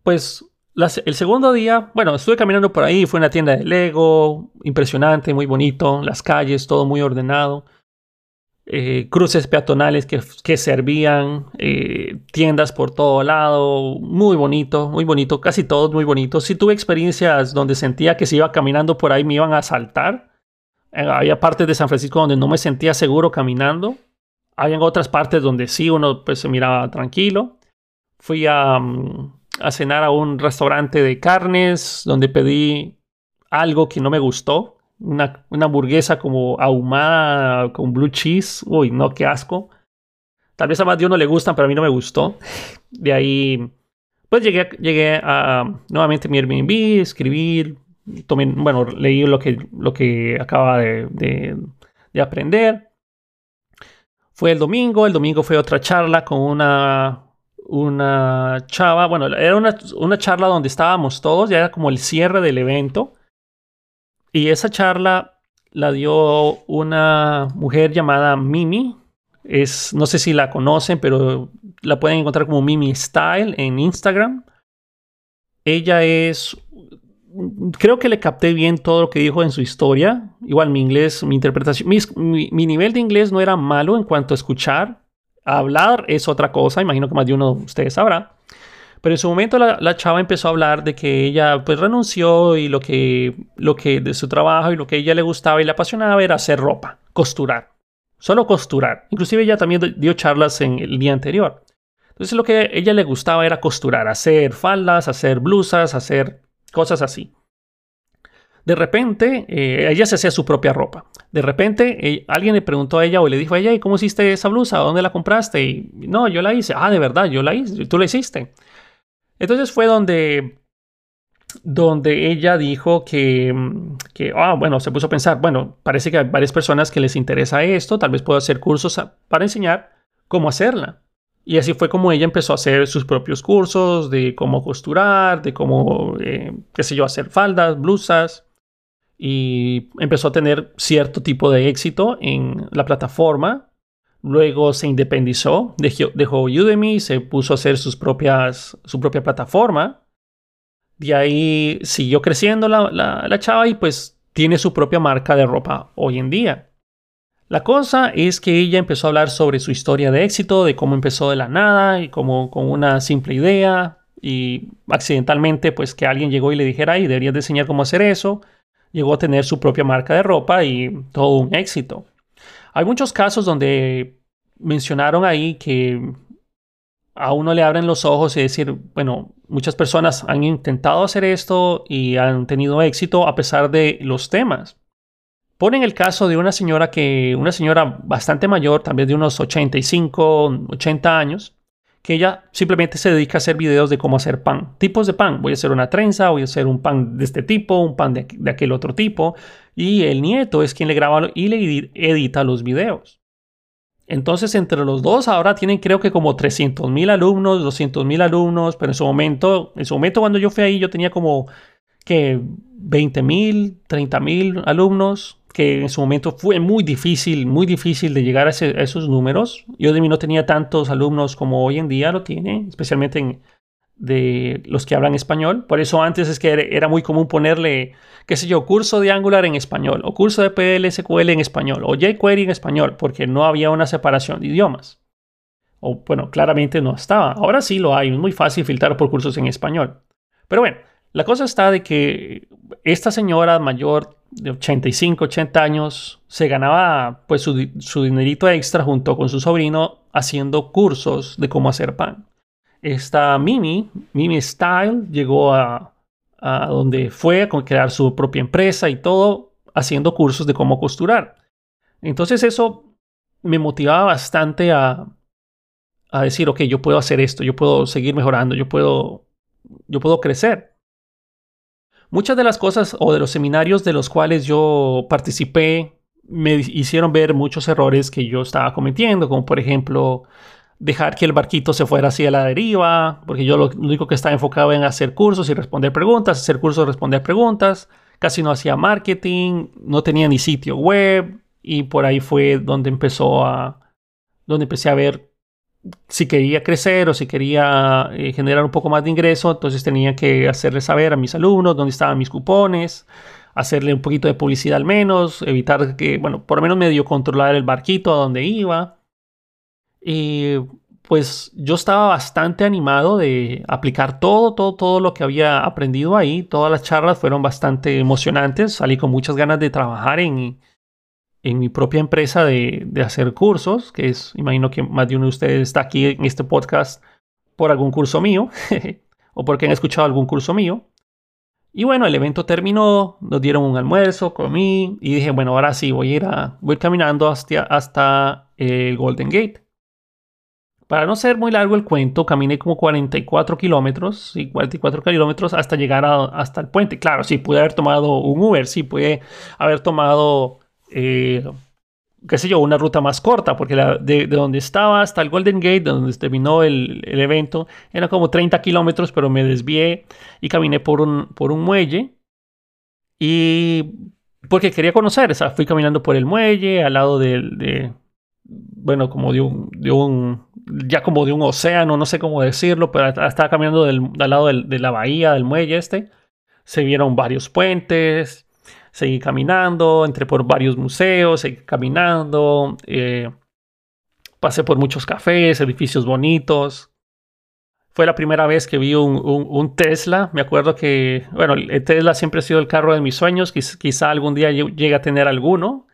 pues el segundo día, bueno, estuve caminando por ahí, fue una tienda de Lego, impresionante, muy bonito, las calles, todo muy ordenado, eh, cruces peatonales que, que servían, eh, tiendas por todo lado, muy bonito, muy bonito, casi todos muy bonitos. Sí tuve experiencias donde sentía que si iba caminando por ahí me iban a asaltar. Eh, había partes de San Francisco donde no me sentía seguro caminando habían otras partes donde sí uno pues, se miraba tranquilo. Fui a, mm, a cenar a un restaurante de carnes donde pedí algo que no me gustó. Una, una, hamburguesa como ahumada con blue cheese. Uy, no, qué asco. Tal vez a más de uno le gustan, pero a mí no me gustó. De ahí, pues llegué, llegué a nuevamente mi Airbnb, escribir, tomé, bueno, leí lo que, lo que acaba de, de, de aprender. Fue el domingo, el domingo fue otra charla con una, una chava, bueno, era una, una charla donde estábamos todos, ya era como el cierre del evento. Y esa charla la dio una mujer llamada Mimi. Es, no sé si la conocen, pero la pueden encontrar como Mimi Style en Instagram. Ella es creo que le capté bien todo lo que dijo en su historia. Igual mi inglés, mi interpretación, mi, nivel de inglés no era malo en cuanto a escuchar. hablar es otra cosa, imagino que más de uno de ustedes sabrá. Pero en su momento la, chava empezó a hablar de que ella pues renunció y lo que, lo que de su trabajo y lo que ella le gustaba y le apasionaba era hacer ropa, costurar. Solo costurar. Inclusive ella también dio charlas en el día anterior. Entonces lo que ella le gustaba era costurar, hacer faldas, hacer blusas, hacer cosas así. De repente, eh, ella se hacía su propia ropa. De repente, eh, alguien le preguntó a ella o le dijo a ella, ¿y cómo hiciste esa blusa? ¿Dónde la compraste? Y no, yo la hice. Ah, de verdad, yo la hice. Tú la hiciste. Entonces fue donde, donde ella dijo que, que, ah, bueno, se puso a pensar, bueno, parece que hay varias personas que les interesa esto, tal vez puedo hacer cursos para enseñar cómo hacerla. Y así fue como ella empezó a hacer sus propios cursos de cómo costurar, de cómo, eh, qué sé yo, hacer faldas, blusas. Y empezó a tener cierto tipo de éxito en la plataforma. Luego se independizó, dejó, dejó Udemy, se puso a hacer su propia plataforma. De ahí siguió creciendo la, chava y pues tiene su propia marca de ropa hoy en día. La cosa es que ella empezó a hablar sobre su historia de éxito, de cómo empezó de la nada y como con una simple idea y accidentalmente pues que alguien llegó y le dijera, y deberías de enseñar cómo hacer eso, llegó a tener su propia marca de ropa y todo un éxito. Hay muchos casos donde mencionaron ahí que a uno le abren los ojos y decir, bueno, muchas personas han intentado hacer esto y han tenido éxito a pesar de los temas. Ponen el caso de una señora que, una señora bastante mayor, también de unos 85, 80 años, que ella simplemente se dedica a hacer videos de cómo hacer pan, tipos de pan. Voy a hacer una trenza, voy a hacer un pan de este tipo, un pan de, de aquel otro tipo. Y el nieto es quien le graba y le edita los videos. Entonces, entre los dos ahora tienen creo que como 300 mil alumnos, 200 mil alumnos, pero en su momento, en su momento cuando yo fui ahí yo tenía como que 20 mil, 30 mil alumnos, que en su momento fue muy difícil, muy difícil de llegar a, esos números. Yo de mí no tenía tantos alumnos como hoy en día lo tiene, especialmente en, de los que hablan español. Por eso antes es que era muy común ponerle, qué sé yo, curso de Angular en español, o curso de PLSQL en español, o jQuery en español, porque no había una separación de idiomas. O bueno, claramente no estaba. Ahora sí lo hay, es muy fácil filtrar por cursos en español. Pero bueno, la cosa está de que esta señora mayor de 85, 80 años se ganaba pues su, su dinerito extra junto con su sobrino haciendo cursos de cómo hacer pan esta Mimi, Mimi Style, llegó a, donde fue a crear su propia empresa y todo, haciendo cursos de cómo costurar. Entonces eso me motivaba bastante a, a decir, ok, yo puedo hacer esto, yo puedo seguir mejorando, yo puedo, yo puedo crecer. Muchas de las cosas o de los seminarios de los cuales yo participé me hicieron ver muchos errores que yo estaba cometiendo, como por ejemplo dejar que el barquito se fuera hacia la deriva, porque yo lo único que estaba enfocado en hacer cursos y responder preguntas, hacer cursos, responder preguntas, casi no hacía marketing, no tenía ni sitio web y por ahí fue donde empezó a, donde empecé a ver si quería crecer o si quería eh, generar un poco más de ingreso, entonces tenía que hacerle saber a mis alumnos dónde estaban mis cupones, hacerle un poquito de publicidad al menos, evitar que, bueno, por lo menos medio controlar el barquito a donde iba. Y pues yo estaba bastante animado de aplicar todo, todo, todo lo que había aprendido ahí. Todas las charlas fueron bastante emocionantes. Salí con muchas ganas de trabajar en, en mi propia empresa de, de, hacer cursos, que es, imagino que más de uno de ustedes está aquí en este podcast por algún curso mío o porque han escuchado algún curso mío. Y bueno, el evento terminó, nos dieron un almuerzo, comí y dije, bueno, ahora sí, voy a ir, a, voy caminando hasta, hasta el Golden Gate. Para no ser muy largo el cuento, caminé como 44 kilómetros, y 44 kilómetros hasta llegar hasta el puente. Claro, sí, pude haber tomado un Uber, sí, pude haber tomado, eh, qué sé yo, una ruta más corta, porque de, donde estaba hasta el Golden Gate, donde terminó el, evento, era como 30 kilómetros, pero me desvié y caminé por un, por un muelle. Y porque quería conocer, o sea, fui caminando por el muelle, al lado de, bueno, como de de un ya como de un océano, no sé cómo decirlo, pero estaba caminando del, al lado de la bahía, del muelle este. Se vieron varios puentes, seguí caminando, entré por varios museos, seguí caminando, eh, pasé por muchos cafés, edificios bonitos. Fue la primera vez que vi un, un, Tesla. Me acuerdo que, bueno, el Tesla siempre ha sido el carro de mis sueños. quizá algún día llegue a tener alguno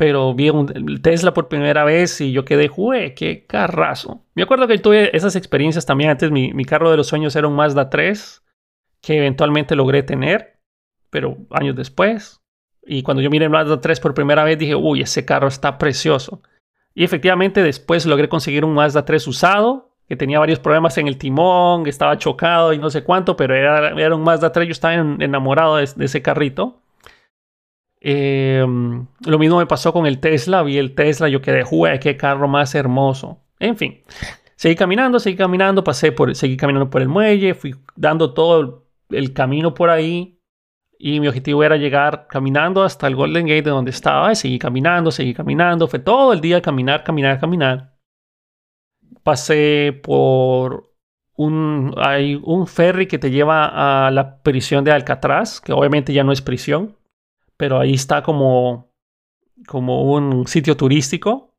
pero vi un Tesla por primera vez y yo quedé, ¡jue! ¡Qué carrazo! Me acuerdo que tuve esas experiencias también antes. Mi, mi, carro de los sueños era un Mazda 3 que eventualmente logré tener, pero años después. Y cuando yo miré el Mazda 3 por primera vez dije, uy, ese carro está precioso. Y efectivamente después logré conseguir un Mazda 3 usado, que tenía varios problemas en el timón, que estaba chocado y no sé cuánto, pero era, era un Mazda 3, yo estaba enamorado de ese carrito. Em, lo mismo me pasó con el Tesla. Vi el Tesla, yo quedé, jugué, qué carro más hermoso. En fin, seguí caminando, seguí caminando, pasé por, seguí caminando por el muelle, fui dando todo el camino por ahí. Y mi objetivo era llegar caminando hasta el Golden Gate de donde estaba. Y seguí caminando, seguí caminando. Fue todo el día caminar, caminar, caminar. Pasé por un, hay un ferry que te lleva a la prisión de Alcatraz, que obviamente ya no es prisión pero ahí está como, como un sitio turístico.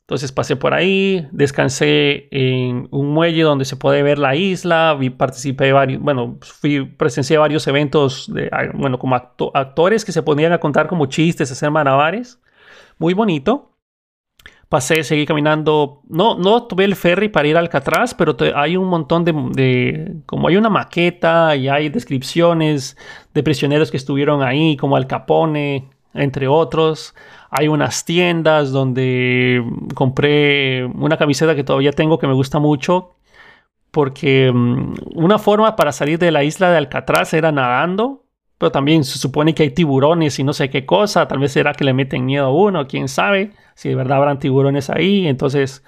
Entonces pasé por ahí, descansé en un muelle donde se puede ver la isla, vi, participé varios, bueno, fui, presencié varios eventos, ah, bueno, como actores que se ponían a contar como chistes, hacer malabares. Muy bonito. Pasé, seguí caminando. No, no tuve el ferry para ir al Alcatraz, pero hay un montón de, de, Como hay una maqueta y hay descripciones de prisioneros que estuvieron ahí, como Al Capone, entre otros. Hay unas tiendas donde compré una camiseta que todavía tengo que me gusta mucho. Porque mm, una forma para salir de la isla de Alcatraz era nadando pero también se supone que hay tiburones y no sé qué cosa. Tal vez será que le meten miedo a uno, quién sabe. Si de verdad habrán tiburones ahí. Entonces,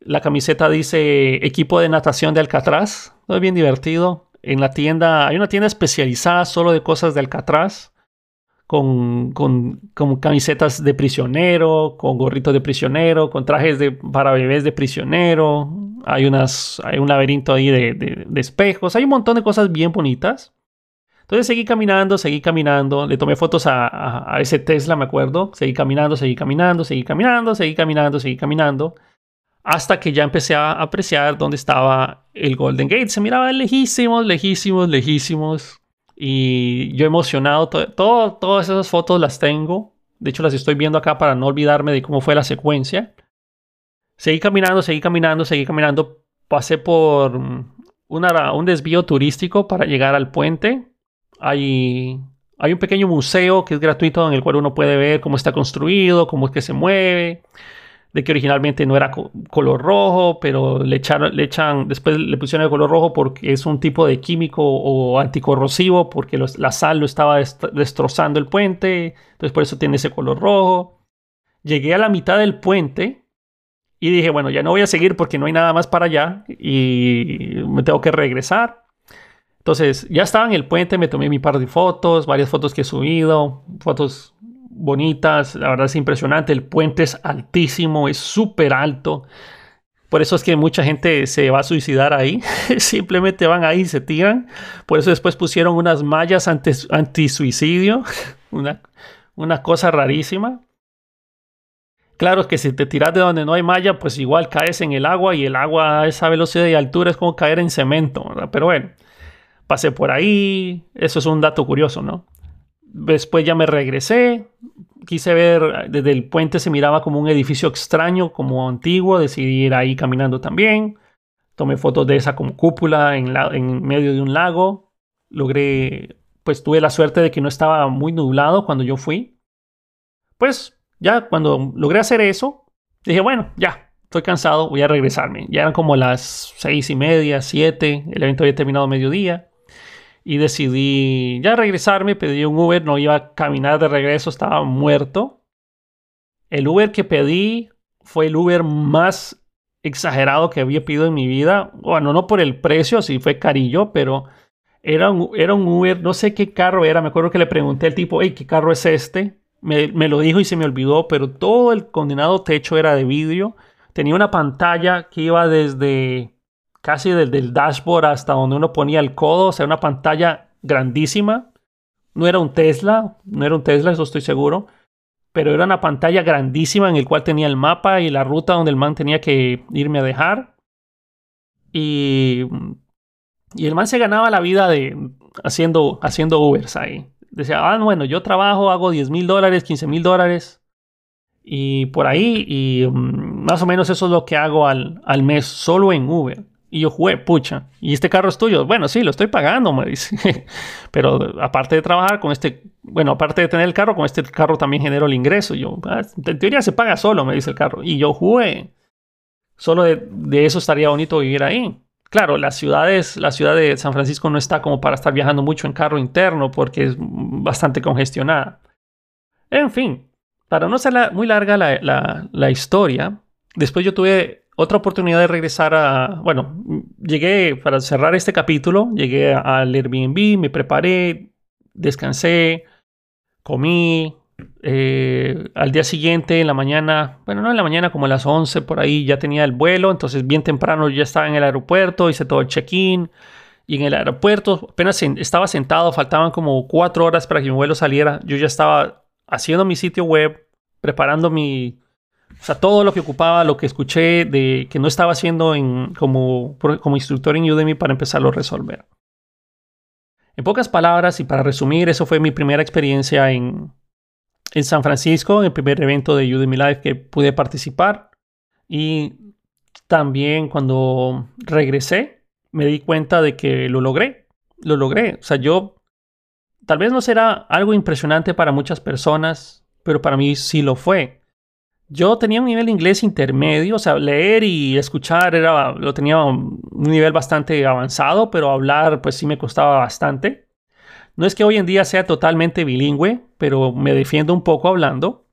la camiseta dice equipo de natación de Alcatraz. Es bien divertido. En la tienda, hay una tienda especializada solo de cosas de Alcatraz. Con, con, camisetas de prisionero, con gorritos de prisionero, con trajes de, para bebés de prisionero. Hay, unas, hay un laberinto ahí de, de espejos. Hay un montón de cosas bien bonitas. Entonces seguí caminando, seguí caminando, le tomé fotos a, ese Tesla, me acuerdo, seguí caminando, seguí caminando, seguí caminando, seguí caminando, seguí caminando, hasta que ya empecé a apreciar dónde estaba el Golden Gate. Se miraba lejísimos, lejísimos, lejísimos. Y yo emocionado, todo, todas esas fotos las tengo. De hecho, las estoy viendo acá para no olvidarme de cómo fue la secuencia. Seguí caminando, seguí caminando, seguí caminando. Pasé por un desvío turístico para llegar al puente hay, un pequeño museo que es gratuito en el cual uno puede ver cómo está construido, cómo es que se mueve, de que originalmente no era color rojo, pero le, echaron, le echan, después le pusieron el color rojo porque es un tipo de químico o anticorrosivo, porque la sal lo estaba destrozando el puente, entonces por eso tiene ese color rojo. Llegué a la mitad del puente y dije, bueno, ya no voy a seguir porque no hay nada más para allá y me tengo que regresar. Entonces, ya estaba en el puente, me tomé mi par de fotos, varias fotos que he subido, fotos bonitas, la verdad es impresionante, el puente es altísimo, es súper alto. Por eso es que mucha gente se va a suicidar ahí. Simplemente van ahí y se tiran. Por eso después pusieron unas mallas anti-suicidio. una, una cosa rarísima. Claro que si te tiras de donde no hay malla, pues igual caes en el agua y el agua a esa velocidad y altura es como caer en cemento. Pero bueno, pasé por ahí, eso es un dato curioso, ¿no? Después ya me regresé, quise ver, desde el puente se miraba como un edificio extraño, como antiguo, decidí ir ahí caminando también, tomé fotos de esa como cúpula en, en medio de un lago, logré, pues tuve la suerte de que no estaba muy nublado cuando yo fui. Pues ya cuando logré hacer eso, dije, bueno, ya, estoy cansado, voy a regresarme. Ya eran como las seis y media, siete, el evento había terminado mediodía y decidí ya regresarme, pedí un Uber, no iba a caminar de regreso, estaba muerto. El Uber que pedí fue el Uber más exagerado que había pedido en mi vida. Bueno, no por el precio, sí fue carillo, pero era un, era un Uber, no sé qué carro era, me acuerdo que le pregunté al tipo, hey, ¿qué carro es este? Me, me lo dijo y se me olvidó, pero todo el condenado techo era de vidrio. Tenía una pantalla que iba desde casi desde el dashboard hasta donde uno ponía el codo, o sea, una pantalla grandísima. No era un Tesla, no era un Tesla, eso estoy seguro, pero era una pantalla grandísima en el cual tenía el mapa y la ruta donde el man tenía que irme a dejar. Y, y el man se ganaba la vida de haciendo, haciendo Ubers ahí. Decía, ah, bueno, yo trabajo, hago 10 mil dólares, 15 mil dólares y por ahí, y mm, más o menos eso es lo que hago al, al mes solo en Uber. Y yo jugué, pucha, ¿y este carro es tuyo? Bueno, sí, lo estoy pagando, me dice. Pero aparte de trabajar con este, bueno, aparte de tener el carro, con este carro también genero el ingreso. Yo, ah, en teoría se paga solo, me dice el carro. Y yo jugué. Solo de, de eso estaría bonito vivir ahí. Claro, las ciudades, la ciudad de San Francisco no está como para estar viajando mucho en carro interno porque es bastante congestionada. En fin, para no ser muy larga la, la, la historia, después yo tuve otra oportunidad de regresar a, bueno, llegué para cerrar este capítulo, llegué al Airbnb, me preparé, descansé, comí, eh, al día siguiente, en la mañana, bueno, no en la mañana, como a las 11 por ahí ya tenía el vuelo, entonces bien temprano ya estaba en el aeropuerto, hice todo el check-in y en el aeropuerto apenas estaba sentado, faltaban como cuatro horas para que mi vuelo saliera, yo ya estaba haciendo mi sitio web, preparando mi, o sea, todo lo que ocupaba, lo que escuché de que no estaba haciendo en, como, como instructor en Udemy para empezarlo a resolver. En pocas palabras y para resumir, eso fue mi primera experiencia en, en San Francisco, el primer evento de Udemy Live que pude participar. Y también cuando regresé, me di cuenta de que lo logré. Lo logré. O sea, yo tal vez no será algo impresionante para muchas personas, pero para mí sí lo fue. Yo tenía un nivel de inglés intermedio, o sea, leer y escuchar era, lo tenía un nivel bastante avanzado, pero hablar pues sí me costaba bastante. No es que hoy en día sea totalmente bilingüe, pero me defiendo un poco hablando.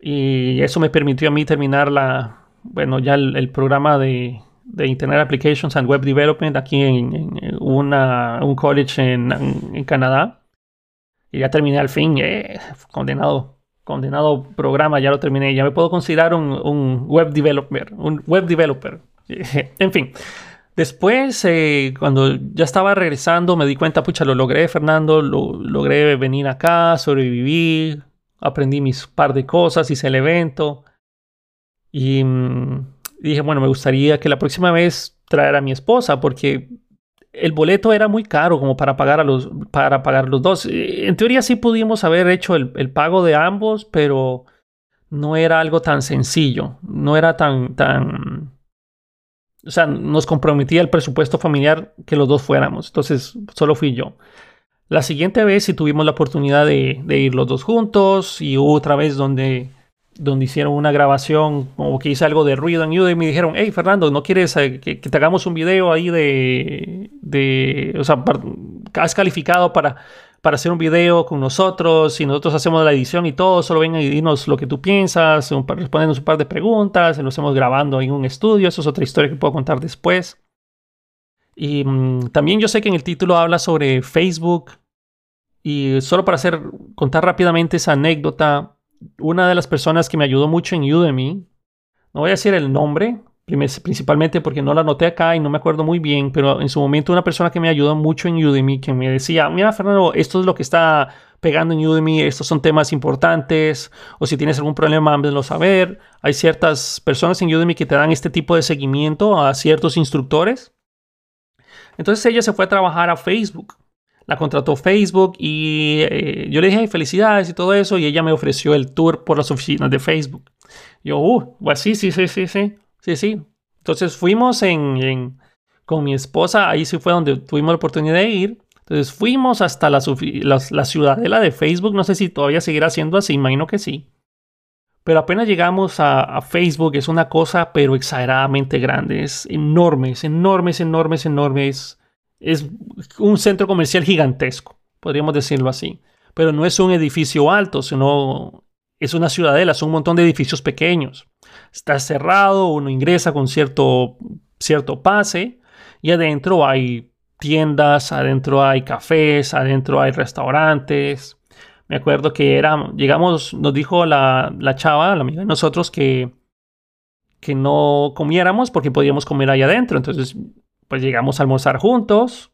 Y eso me permitió a mí terminar la, bueno, ya el, programa de, Internet Applications and Web Development aquí en, una, un college en, Canadá. Y ya terminé al fin, eh, condenado, condenado programa, ya lo terminé. Ya me puedo considerar un, un web developer, un web developer. en fin, Después, eh, cuando ya estaba regresando, me di cuenta, pucha, lo logré, Fernando, lo, logré venir acá, sobrevivir, aprendí mis par de cosas, hice el evento. Y, mm, dije, bueno, me gustaría que la próxima vez traer a mi esposa, porque el boleto era muy caro como para pagar, a los, para pagar los dos. Eh, en teoría sí pudimos haber hecho el, el pago de ambos, pero no era algo tan sencillo, no era tan, tan o sea, nos comprometía el presupuesto familiar que los dos fuéramos. Entonces, solo fui yo. La siguiente vez sí tuvimos la oportunidad de, ir los dos juntos y otra vez donde, donde hicieron una grabación como que hice algo de ruido en Udemy y me dijeron, hey Fernando, ¿no quieres eh, que, te hagamos un video ahí de, de o sea, has calificado para para hacer un video con nosotros y nosotros hacemos la edición y todo, solo vengan y dinos lo que tú piensas, respondernos un par de preguntas, lo hacemos grabando en un estudio, eso es otra historia que puedo contar después. Y mm, también yo sé que en el título habla sobre Facebook y solo para hacer contar rápidamente esa anécdota, una de las personas que me ayudó mucho en Udemy, no voy a decir el nombre, principalmente porque no la anoté acá y no me acuerdo muy bien, pero en su momento una persona que me ayudó mucho en Udemy, que me decía, mira Fernando, esto es lo que está pegando en Udemy, estos son temas importantes, o si tienes algún problema, házmelo saber. Hay ciertas personas en Udemy que te dan este tipo de seguimiento a ciertos instructores. Entonces ella se fue a trabajar a Facebook. La contrató Facebook y eh, yo le dije felicidades y todo eso y ella me ofreció el tour por las oficinas de Facebook. Yo, uh, pues sí, sí, sí, sí, sí. Sí, sí. Entonces fuimos en, con mi esposa, ahí sí fue donde tuvimos la oportunidad de ir. Entonces fuimos hasta la, la, ciudadela de Facebook, no sé si todavía seguirá siendo así, imagino que sí. Pero apenas llegamos a, Facebook, es una cosa, pero exageradamente grande, es enorme, es enorme, es enorme, es enorme, es, es un centro comercial gigantesco, podríamos decirlo así. Pero no es un edificio alto, sino es una ciudadela, son un montón de edificios pequeños está cerrado, uno ingresa con cierto, cierto pase y adentro hay tiendas, adentro hay cafés, adentro hay restaurantes. Me acuerdo que era, llegamos, nos dijo la, la chava, la amiga de nosotros, que, que no comiéramos porque podíamos comer ahí adentro. Entonces, pues llegamos a almorzar juntos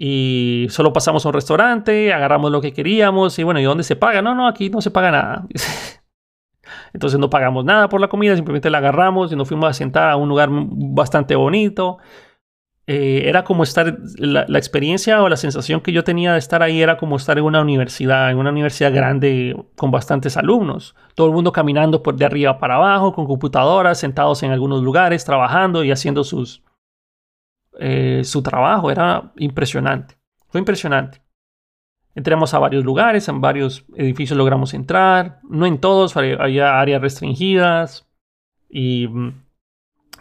y solo pasamos a un restaurante, agarramos lo que queríamos y bueno, ¿y dónde se paga? No, no, aquí no se paga nada. Entonces no pagamos nada por la comida, simplemente la agarramos y nos fuimos a sentar a un lugar bastante bonito. Eh, era como estar, la, experiencia o la sensación que yo tenía de estar ahí era como estar en una universidad, en una universidad grande con bastantes alumnos. Todo el mundo caminando por de arriba para abajo, con computadoras, sentados en algunos lugares, trabajando y haciendo sus, eh, su trabajo. Era impresionante. Fue impresionante. Entramos a varios lugares, en varios edificios logramos entrar, no en todos, había áreas restringidas y mm,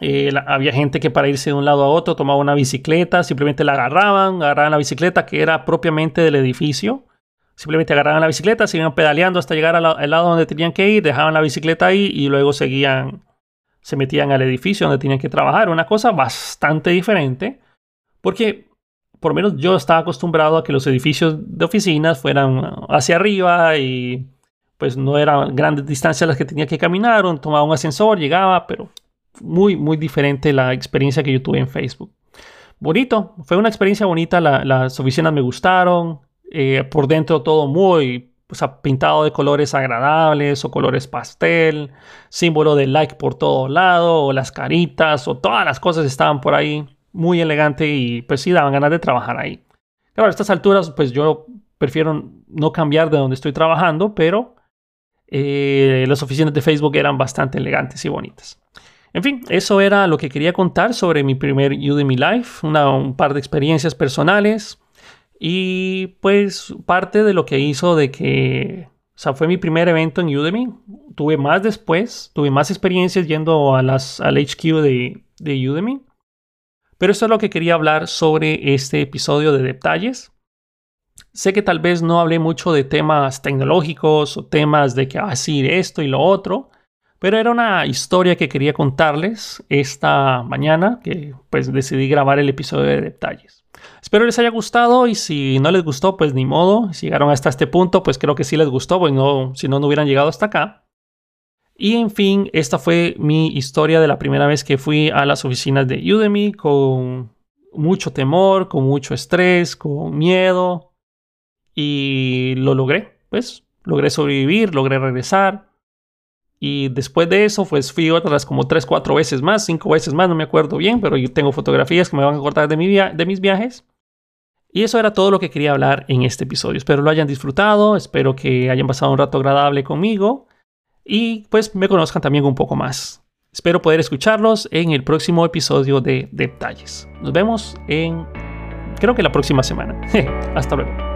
eh, había gente que para irse de un lado a otro tomaba una bicicleta, simplemente la agarraban, agarraban la bicicleta que era propiamente del edificio, simplemente agarraban la bicicleta, se iban pedaleando hasta llegar al lado donde tenían que ir, dejaban la bicicleta ahí y luego seguían, se metían al edificio donde tenían que trabajar, una cosa bastante diferente, porque por lo menos yo estaba acostumbrado a que los edificios de oficinas fueran hacia arriba y pues no eran grandes distancias las que tenía que caminar, o tomaba un ascensor, llegaba, pero muy, muy diferente la experiencia que yo tuve en Facebook. Bonito, fue una experiencia bonita, las oficinas me gustaron, eh, por dentro todo muy pintado de colores agradables o colores pastel, símbolo de like por todo lado, o las caritas, o todas las cosas estaban por ahí muy elegante y pues sí daban ganas de trabajar ahí. Claro, a estas alturas pues yo prefiero no cambiar de donde estoy trabajando, pero eh, las oficinas de Facebook eran bastante elegantes y bonitas. En fin, eso era lo que quería contar sobre mi primer Udemy Life, un par de experiencias personales y pues parte de lo que hizo de que, o sea, fue mi primer evento en Udemy. Tuve más después, tuve más experiencias yendo a las, al HQ de, de Udemy. Pero esto es lo que quería hablar sobre este episodio de detalles. Sé que tal vez no hablé mucho de temas tecnológicos o temas de que así ah, esto y lo otro, pero era una historia que quería contarles esta mañana que pues decidí grabar el episodio de detalles. Espero les haya gustado y si no les gustó, pues ni modo. Si llegaron hasta este punto, pues creo que sí les gustó, pues no, si no, no hubieran llegado hasta acá. Y en fin, esta fue mi historia de la primera vez que fui a las oficinas de Udemy con mucho temor, con mucho estrés, con miedo. Y lo logré, pues logré sobrevivir, logré regresar. Y después de eso, pues fui otras como tres, cuatro veces más, cinco veces más, no me acuerdo bien, pero yo tengo fotografías que me van a cortar de, mi de mis viajes. Y eso era todo lo que quería hablar en este episodio. Espero lo hayan disfrutado, espero que hayan pasado un rato agradable conmigo y pues me conozcan también un poco más. Espero poder escucharlos en el próximo episodio de Detalles. Nos vemos en, creo que la próxima semana. Hasta luego.